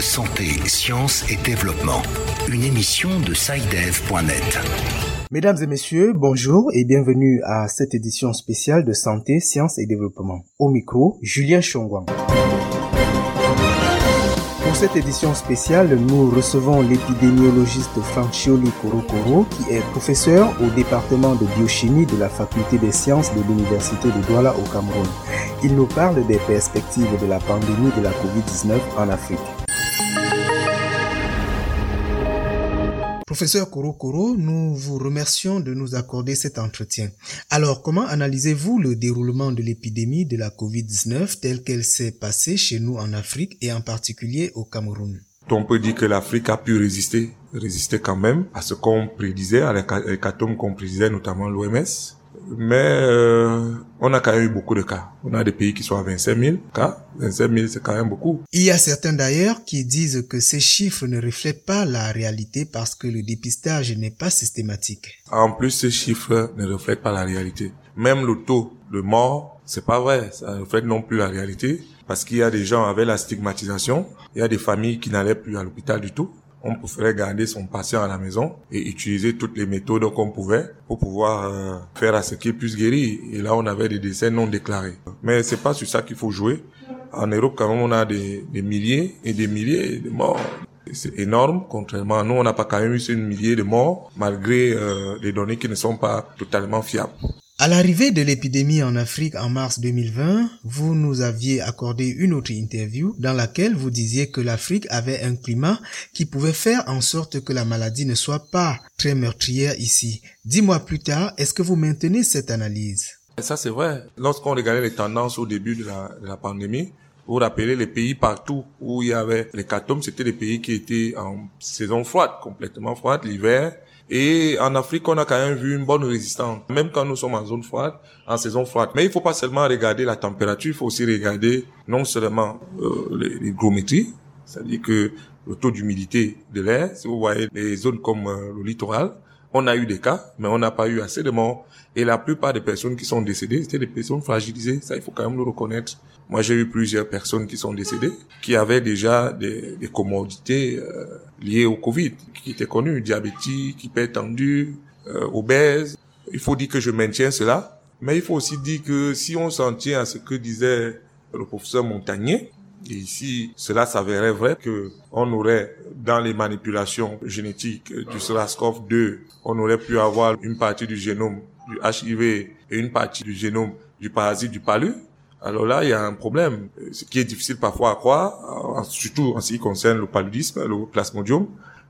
Santé, sciences et développement. Une émission de SciDev.net. Mesdames et messieurs, bonjour et bienvenue à cette édition spéciale de Santé, Sciences et Développement. Au micro, Julien Chongwang. Cette édition spéciale, nous recevons l'épidémiologiste Francioli Korokoro, qui est professeur au département de biochimie de la faculté des sciences de l'université de Douala au Cameroun. Il nous parle des perspectives de la pandémie de la COVID-19 en Afrique. Professeur Korokoro, nous vous remercions de nous accorder cet entretien. Alors, comment analysez-vous le déroulement de l'épidémie de la COVID-19 telle qu'elle s'est passée chez nous en Afrique et en particulier au Cameroun? On peut dire que l'Afrique a pu résister, résister quand même à ce qu'on prédisait, à l'hécatombe qu'on prédisait, notamment l'OMS mais euh, on a quand même eu beaucoup de cas. On a des pays qui sont à 25 000 cas. 25 000, c'est quand même beaucoup. Il y a certains d'ailleurs qui disent que ces chiffres ne reflètent pas la réalité parce que le dépistage n'est pas systématique. En plus, ces chiffres ne reflètent pas la réalité. Même le taux de mort, c'est pas vrai. Ça ne reflète non plus la réalité parce qu'il y a des gens avec la stigmatisation. Il y a des familles qui n'allaient plus à l'hôpital du tout on préférait garder son patient à la maison et utiliser toutes les méthodes qu'on pouvait pour pouvoir euh, faire à ce qu'il puisse guérir. Et là, on avait des décès non déclarés. Mais c'est pas sur ça qu'il faut jouer. En Europe, quand même, on a des, milliers et des milliers de morts. C'est énorme, contrairement à nous, on n'a pas quand même eu ces milliers de morts, malgré euh, les données qui ne sont pas totalement fiables. À l'arrivée de l'épidémie en Afrique en mars 2020, vous nous aviez accordé une autre interview dans laquelle vous disiez que l'Afrique avait un climat qui pouvait faire en sorte que la maladie ne soit pas très meurtrière ici. Dix mois plus tard, est-ce que vous maintenez cette analyse? Ça c'est vrai. Lorsqu'on regardait les tendances au début de la, pandémie, vous rappelez les pays partout où il y avait les catomes, c'était des pays qui étaient en saison froide, complètement froide, l'hiver. Et en Afrique, on a quand même vu une bonne résistance, même quand nous sommes en zone froide, en saison froide. Mais il faut pas seulement regarder la température, il faut aussi regarder non seulement euh, les c'est-à-dire que le taux d'humidité de l'air, si vous voyez les zones comme euh, le littoral, on a eu des cas, mais on n'a pas eu assez de morts. Et la plupart des personnes qui sont décédées, c'était des personnes fragilisées. Ça, il faut quand même le reconnaître. Moi, j'ai eu plusieurs personnes qui sont décédées, qui avaient déjà des, des commodités euh, liées au Covid, qui étaient connues, diabétiques, hypertendus, euh, obèses. Il faut dire que je maintiens cela, mais il faut aussi dire que si on s'en tient à ce que disait le professeur Montagnier, et ici, cela s'avérait vrai que on aurait, dans les manipulations génétiques du SRAS-CoV-2, on aurait pu avoir une partie du génome du HIV et une partie du génome du parasite du palu. Alors là, il y a un problème, ce qui est difficile parfois à croire, surtout en ce qui concerne le paludisme, le plasmodium.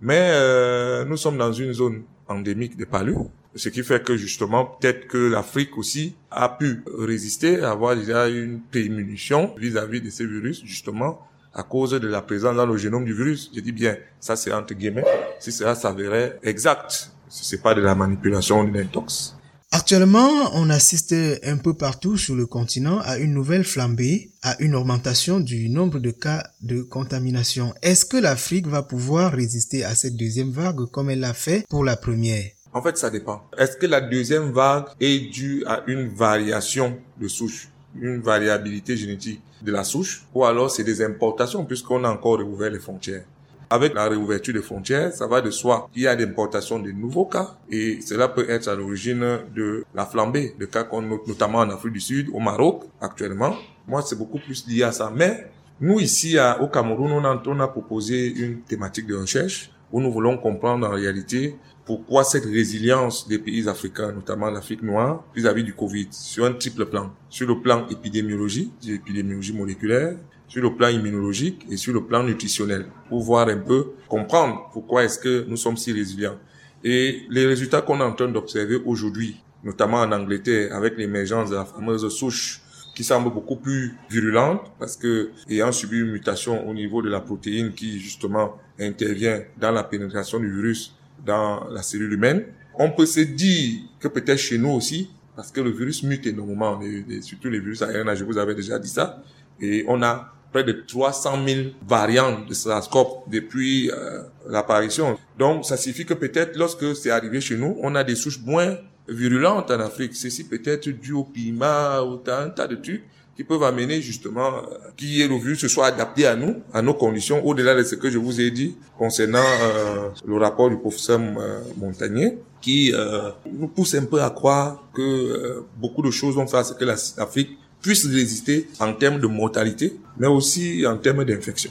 Mais euh, nous sommes dans une zone endémique de palud, ce qui fait que justement, peut-être que l'Afrique aussi a pu résister, avoir déjà une prémunition vis-à-vis de ces virus, justement, à cause de la présence dans le génome du virus. Je dis bien, ça c'est entre guillemets, si cela s'avérait exact, si c'est pas de la manipulation d'une intox. Actuellement, on assiste un peu partout sur le continent à une nouvelle flambée, à une augmentation du nombre de cas de contamination. Est-ce que l'Afrique va pouvoir résister à cette deuxième vague comme elle l'a fait pour la première? En fait, ça dépend. Est-ce que la deuxième vague est due à une variation de souche, une variabilité génétique de la souche, ou alors c'est des importations puisqu'on a encore ouvert les frontières? Avec la réouverture des frontières, ça va de soi qu'il y a l'importation de nouveaux cas et cela peut être à l'origine de la flambée de cas qu'on note notamment en Afrique du Sud, au Maroc actuellement. Moi, c'est beaucoup plus lié à ça. Mais nous, ici au Cameroun, on a, on a proposé une thématique de recherche où nous voulons comprendre en réalité pourquoi cette résilience des pays africains, notamment l'Afrique noire, vis-à-vis du Covid, sur un triple plan. Sur le plan épidémiologie, épidémiologie moléculaire, sur le plan immunologique et sur le plan nutritionnel, pour voir un peu, comprendre pourquoi est-ce que nous sommes si résilients. Et les résultats qu'on est en train d'observer aujourd'hui, notamment en Angleterre, avec l'émergence de la fameuse souche qui semble beaucoup plus virulente parce que ayant subi une mutation au niveau de la protéine qui justement intervient dans la pénétration du virus dans la cellule humaine, on peut se dire que peut-être chez nous aussi, parce que le virus mute énormément, surtout les virus aériens, je vous avais déjà dit ça, et on a près de 300 000 variantes de SARS-CoV depuis euh, l'apparition. Donc, ça signifie que peut-être lorsque c'est arrivé chez nous, on a des souches moins virulentes en Afrique. Ceci peut être dû au climat, ou un tas de trucs. Qui peuvent amener justement qui est revenu se soit adapté à nous, à nos conditions, au-delà de ce que je vous ai dit concernant euh, le rapport du professeur euh, Montagnier, qui euh, nous pousse un peu à croire que euh, beaucoup de choses vont faire ce que l'Afrique puisse résister en termes de mortalité, mais aussi en termes d'infection.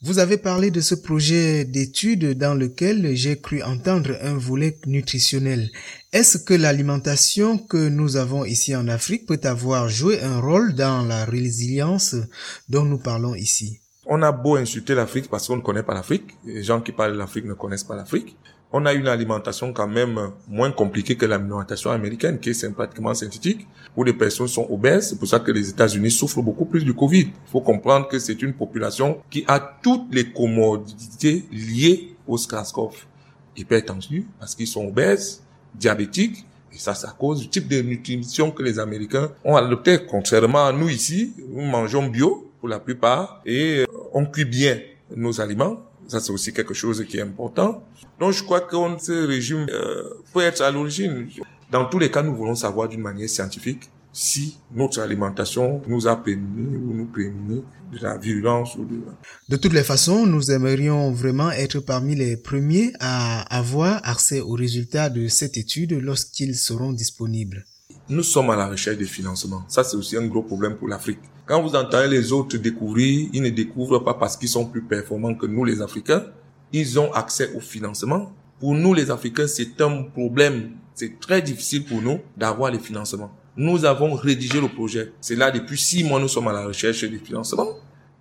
Vous avez parlé de ce projet d'étude dans lequel j'ai cru entendre un volet nutritionnel. Est-ce que l'alimentation que nous avons ici en Afrique peut avoir joué un rôle dans la résilience dont nous parlons ici? On a beau insulter l'Afrique parce qu'on ne connaît pas l'Afrique. Les gens qui parlent de l'Afrique ne connaissent pas l'Afrique on a une alimentation quand même moins compliquée que l'alimentation américaine, qui est pratiquement synthétique, où les personnes sont obèses. C'est pour ça que les États-Unis souffrent beaucoup plus du Covid. Il faut comprendre que c'est une population qui a toutes les commodités liées au SCARS-CoV. Hypertendu, parce qu'ils sont obèses, diabétiques, et ça, c'est à cause du type de nutrition que les Américains ont adopté. Contrairement à nous ici, nous mangeons bio pour la plupart et on cuit bien nos aliments ça, c'est aussi quelque chose qui est important. Donc, je crois que ce régime euh, peut être à l'origine. Dans tous les cas, nous voulons savoir d'une manière scientifique si notre alimentation nous a permis ou nous prémunit de la virulence ou de... De toutes les façons, nous aimerions vraiment être parmi les premiers à avoir accès aux résultats de cette étude lorsqu'ils seront disponibles. Nous sommes à la recherche des financements. Ça, c'est aussi un gros problème pour l'Afrique. Quand vous entendez les autres découvrir, ils ne découvrent pas parce qu'ils sont plus performants que nous, les Africains. Ils ont accès au financement. Pour nous, les Africains, c'est un problème. C'est très difficile pour nous d'avoir les financements. Nous avons rédigé le projet. C'est là, depuis six mois, nous sommes à la recherche des financements.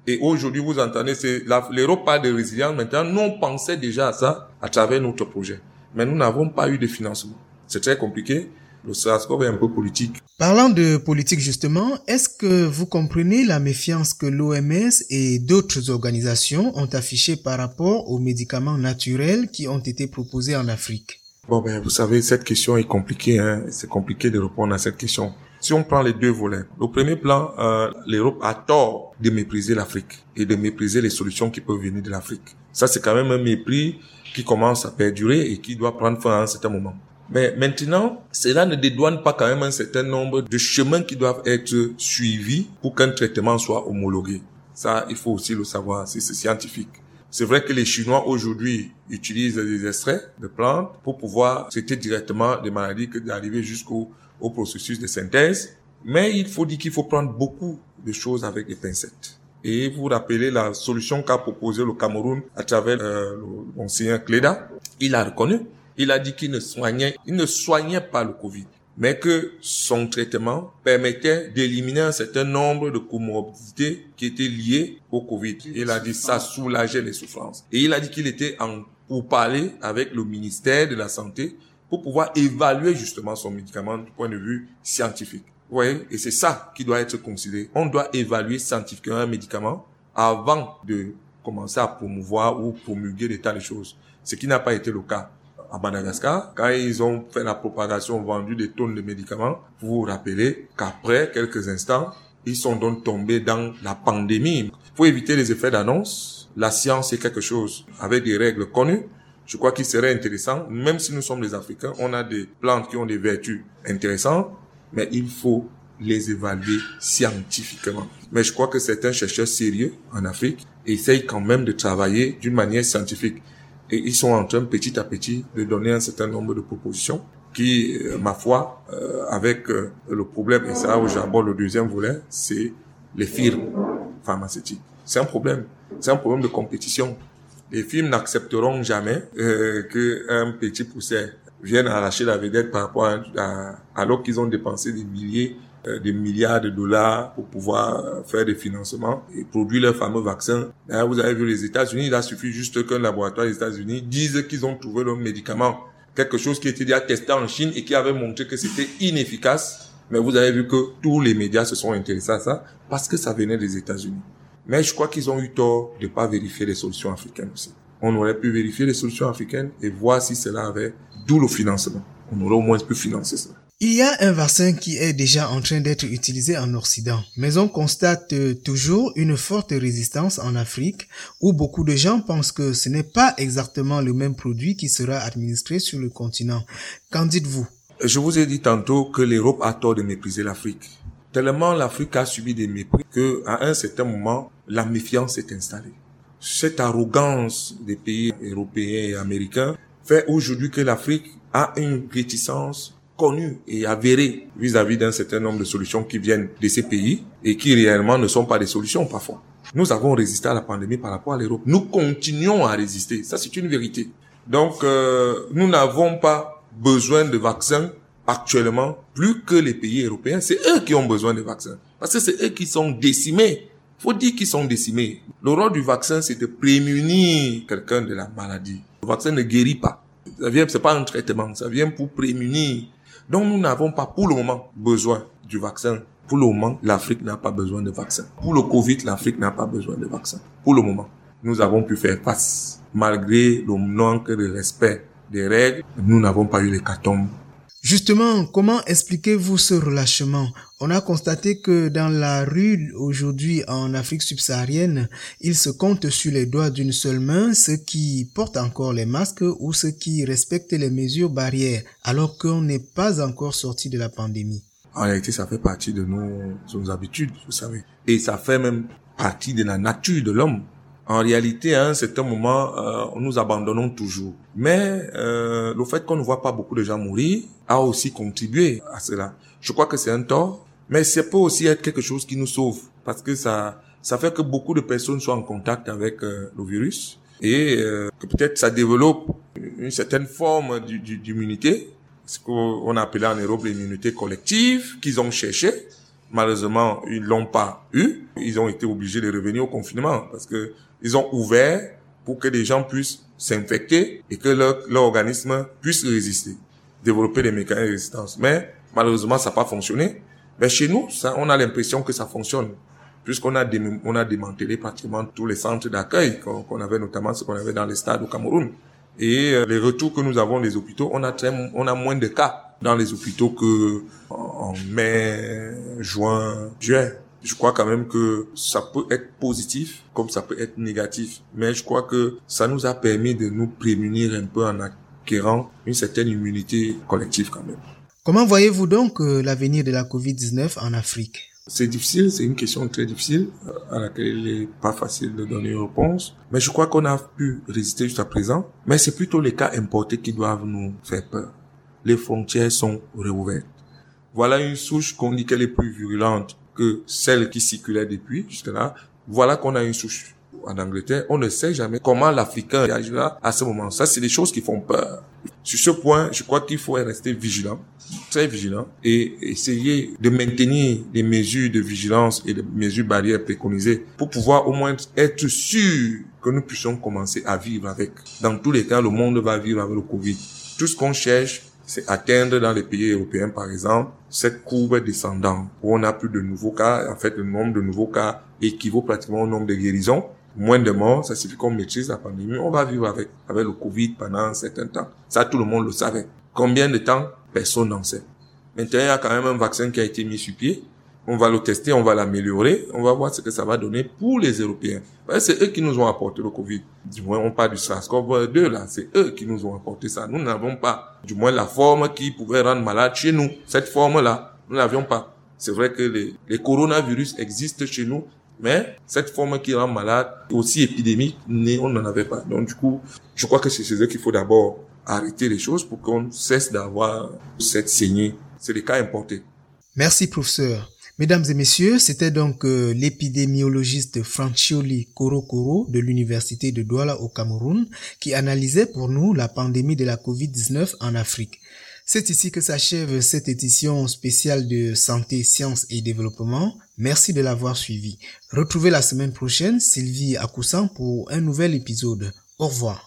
Et aujourd'hui, vous entendez, c'est l'Europe parle de résilience. Maintenant, nous, on pensait déjà à ça à travers notre projet. Mais nous n'avons pas eu de financement. C'est très compliqué le SARS-CoV est un peu politique. Parlant de politique justement, est-ce que vous comprenez la méfiance que l'OMS et d'autres organisations ont affichée par rapport aux médicaments naturels qui ont été proposés en Afrique? Bon ben vous savez cette question est compliquée, hein? c'est compliqué de répondre à cette question. Si on prend les deux volets, au premier plan, euh, l'Europe a tort de mépriser l'Afrique et de mépriser les solutions qui peuvent venir de l'Afrique. Ça c'est quand même un mépris qui commence à perdurer et qui doit prendre fin à un certain moment. Mais maintenant, cela ne dédouane pas quand même un certain nombre de chemins qui doivent être suivis pour qu'un traitement soit homologué. Ça, il faut aussi le savoir, c'est scientifique. C'est vrai que les Chinois aujourd'hui utilisent des extraits de plantes pour pouvoir traiter directement des maladies que d'arriver jusqu'au au processus de synthèse. Mais il faut dire qu'il faut prendre beaucoup de choses avec des pincettes. Et vous rappelez la solution qu'a proposé le Cameroun à travers euh, l'ancien Cléda. Il a reconnu il a dit qu'il ne soignait, il ne soignait pas le Covid, mais que son traitement permettait d'éliminer un certain nombre de comorbidités qui étaient liées au Covid. Il a dit ça soulageait les souffrances. Et il a dit qu'il était en pour parler avec le ministère de la Santé pour pouvoir évaluer justement son médicament du point de vue scientifique. Vous voyez? Et c'est ça qui doit être considéré. On doit évaluer scientifiquement un médicament avant de commencer à promouvoir ou promulguer des tas de choses. Ce qui n'a pas été le cas à Madagascar, quand ils ont fait la propagation, vendu des tonnes de médicaments, vous vous rappelez qu'après quelques instants, ils sont donc tombés dans la pandémie. Pour éviter les effets d'annonce, la science est quelque chose avec des règles connues. Je crois qu'il serait intéressant, même si nous sommes les Africains, on a des plantes qui ont des vertus intéressantes, mais il faut les évaluer scientifiquement. Mais je crois que certains chercheurs sérieux en Afrique essayent quand même de travailler d'une manière scientifique. Et ils sont en train petit à petit de donner un certain nombre de propositions qui, euh, ma foi, euh, avec euh, le problème, et là où j'aborde le deuxième volet, c'est les firmes pharmaceutiques. C'est un problème. C'est un problème de compétition. Les firmes n'accepteront jamais euh, qu'un petit pousseur vienne arracher la vedette par rapport à, alors qu'ils ont dépensé des milliers des milliards de dollars pour pouvoir euh, faire des financements et produire leur fameux vaccin. D'ailleurs, vous avez vu les États-Unis, il a suffi juste qu'un laboratoire des États-Unis dise qu'ils ont trouvé leur médicament, quelque chose qui était déjà testé en Chine et qui avait montré que c'était inefficace. Mais vous avez vu que tous les médias se sont intéressés à ça parce que ça venait des États-Unis. Mais je crois qu'ils ont eu tort de pas vérifier les solutions africaines aussi. On aurait pu vérifier les solutions africaines et voir si cela avait, d'où le financement. On aurait au moins pu financer cela. Il y a un vaccin qui est déjà en train d'être utilisé en Occident, mais on constate toujours une forte résistance en Afrique où beaucoup de gens pensent que ce n'est pas exactement le même produit qui sera administré sur le continent. Qu'en dites-vous? Je vous ai dit tantôt que l'Europe a tort de mépriser l'Afrique. Tellement l'Afrique a subi des mépris que à un certain moment, la méfiance s'est installée. Cette arrogance des pays européens et américains fait aujourd'hui que l'Afrique a une réticence connue et avérée vis-à-vis d'un certain nombre de solutions qui viennent de ces pays et qui réellement ne sont pas des solutions parfois. Nous avons résisté à la pandémie par rapport à l'Europe. Nous continuons à résister. Ça, c'est une vérité. Donc, euh, nous n'avons pas besoin de vaccins actuellement plus que les pays européens. C'est eux qui ont besoin de vaccins. Parce que c'est eux qui sont décimés. Faut dire qu'ils sont décimés. Le rôle du vaccin, c'est de prémunir quelqu'un de la maladie. Le vaccin ne guérit pas. Ça vient, c'est pas un traitement. Ça vient pour prémunir. Donc, nous n'avons pas pour le moment besoin du vaccin. Pour le moment, l'Afrique n'a pas besoin de vaccin. Pour le Covid, l'Afrique n'a pas besoin de vaccin. Pour le moment, nous avons pu faire face. Malgré le manque de respect des règles, nous n'avons pas eu les l'hécatombe Justement, comment expliquez-vous ce relâchement? On a constaté que dans la rue aujourd'hui en Afrique subsaharienne, il se compte sur les doigts d'une seule main ceux qui portent encore les masques ou ceux qui respectent les mesures barrières alors qu'on n'est pas encore sorti de la pandémie. En réalité, ça fait partie de nos, nos habitudes, vous savez. Et ça fait même partie de la nature de l'homme. En réalité, à un certain moment, euh, nous abandonnons toujours. Mais euh, le fait qu'on ne voit pas beaucoup de gens mourir a aussi contribué à cela. Je crois que c'est un tort, mais ça peut aussi être quelque chose qui nous sauve parce que ça ça fait que beaucoup de personnes soient en contact avec euh, le virus et euh, que peut-être ça développe une certaine forme d'immunité, ce qu'on a appelé en Europe l'immunité collective qu'ils ont cherché. Malheureusement, ils l'ont pas eu. Ils ont été obligés de revenir au confinement parce que ils ont ouvert pour que les gens puissent s'infecter et que leur, leur, organisme puisse résister, développer des mécanismes de résistance. Mais malheureusement, ça n'a pas fonctionné. Mais chez nous, ça, on a l'impression que ça fonctionne, puisqu'on a, démantelé pratiquement tous les centres d'accueil qu'on avait, notamment ce qu'on avait dans les stades au Cameroun. Et euh, les retours que nous avons des hôpitaux, on a très, on a moins de cas dans les hôpitaux que en mai, juin, juin je crois quand même que ça peut être positif comme ça peut être négatif. Mais je crois que ça nous a permis de nous prémunir un peu en acquérant une certaine immunité collective quand même. Comment voyez-vous donc euh, l'avenir de la COVID-19 en Afrique? C'est difficile, c'est une question très difficile euh, à laquelle il n'est pas facile de donner une réponse. Mais je crois qu'on a pu résister jusqu'à présent. Mais c'est plutôt les cas importés qui doivent nous faire peur. Les frontières sont réouvertes. Voilà une souche qu'on dit qu'elle est plus virulente que celle qui circulait depuis jusque-là. Voilà qu'on a une souche en Angleterre. On ne sait jamais comment l'Africain réagira à ce moment. Ça, c'est des choses qui font peur. Sur ce point, je crois qu'il faut rester vigilant, très vigilant, et essayer de maintenir des mesures de vigilance et des mesures barrières préconisées pour pouvoir au moins être sûr que nous puissions commencer à vivre avec. Dans tous les cas, le monde va vivre avec le Covid. Tout ce qu'on cherche, c'est atteindre dans les pays européens, par exemple, cette courbe descendante, où on a plus de nouveaux cas. En fait, le nombre de nouveaux cas équivaut pratiquement au nombre de guérisons. Moins de morts, ça signifie qu'on maîtrise la pandémie. On va vivre avec, avec le Covid pendant un certain temps. Ça, tout le monde le savait. Combien de temps? Personne n'en sait. Maintenant, il y a quand même un vaccin qui a été mis sur pied on va le tester, on va l'améliorer, on va voir ce que ça va donner pour les Européens. C'est eux qui nous ont apporté le Covid. Du moins, on parle du SARS-CoV-2 là, c'est eux qui nous ont apporté ça. Nous n'avons pas, du moins, la forme qui pouvait rendre malade chez nous. Cette forme-là, nous n'avions pas. C'est vrai que les, les coronavirus existent chez nous, mais cette forme qui rend malade, aussi épidémique, on n'en avait pas. Donc du coup, je crois que c'est chez eux qu'il faut d'abord arrêter les choses pour qu'on cesse d'avoir cette saignée. C'est les cas importés. Merci, professeur. Mesdames et messieurs, c'était donc euh, l'épidémiologiste Francioli Korokoro de l'Université de Douala au Cameroun qui analysait pour nous la pandémie de la COVID-19 en Afrique. C'est ici que s'achève cette édition spéciale de Santé, Sciences et Développement. Merci de l'avoir suivi. Retrouvez la semaine prochaine Sylvie Akousan pour un nouvel épisode. Au revoir.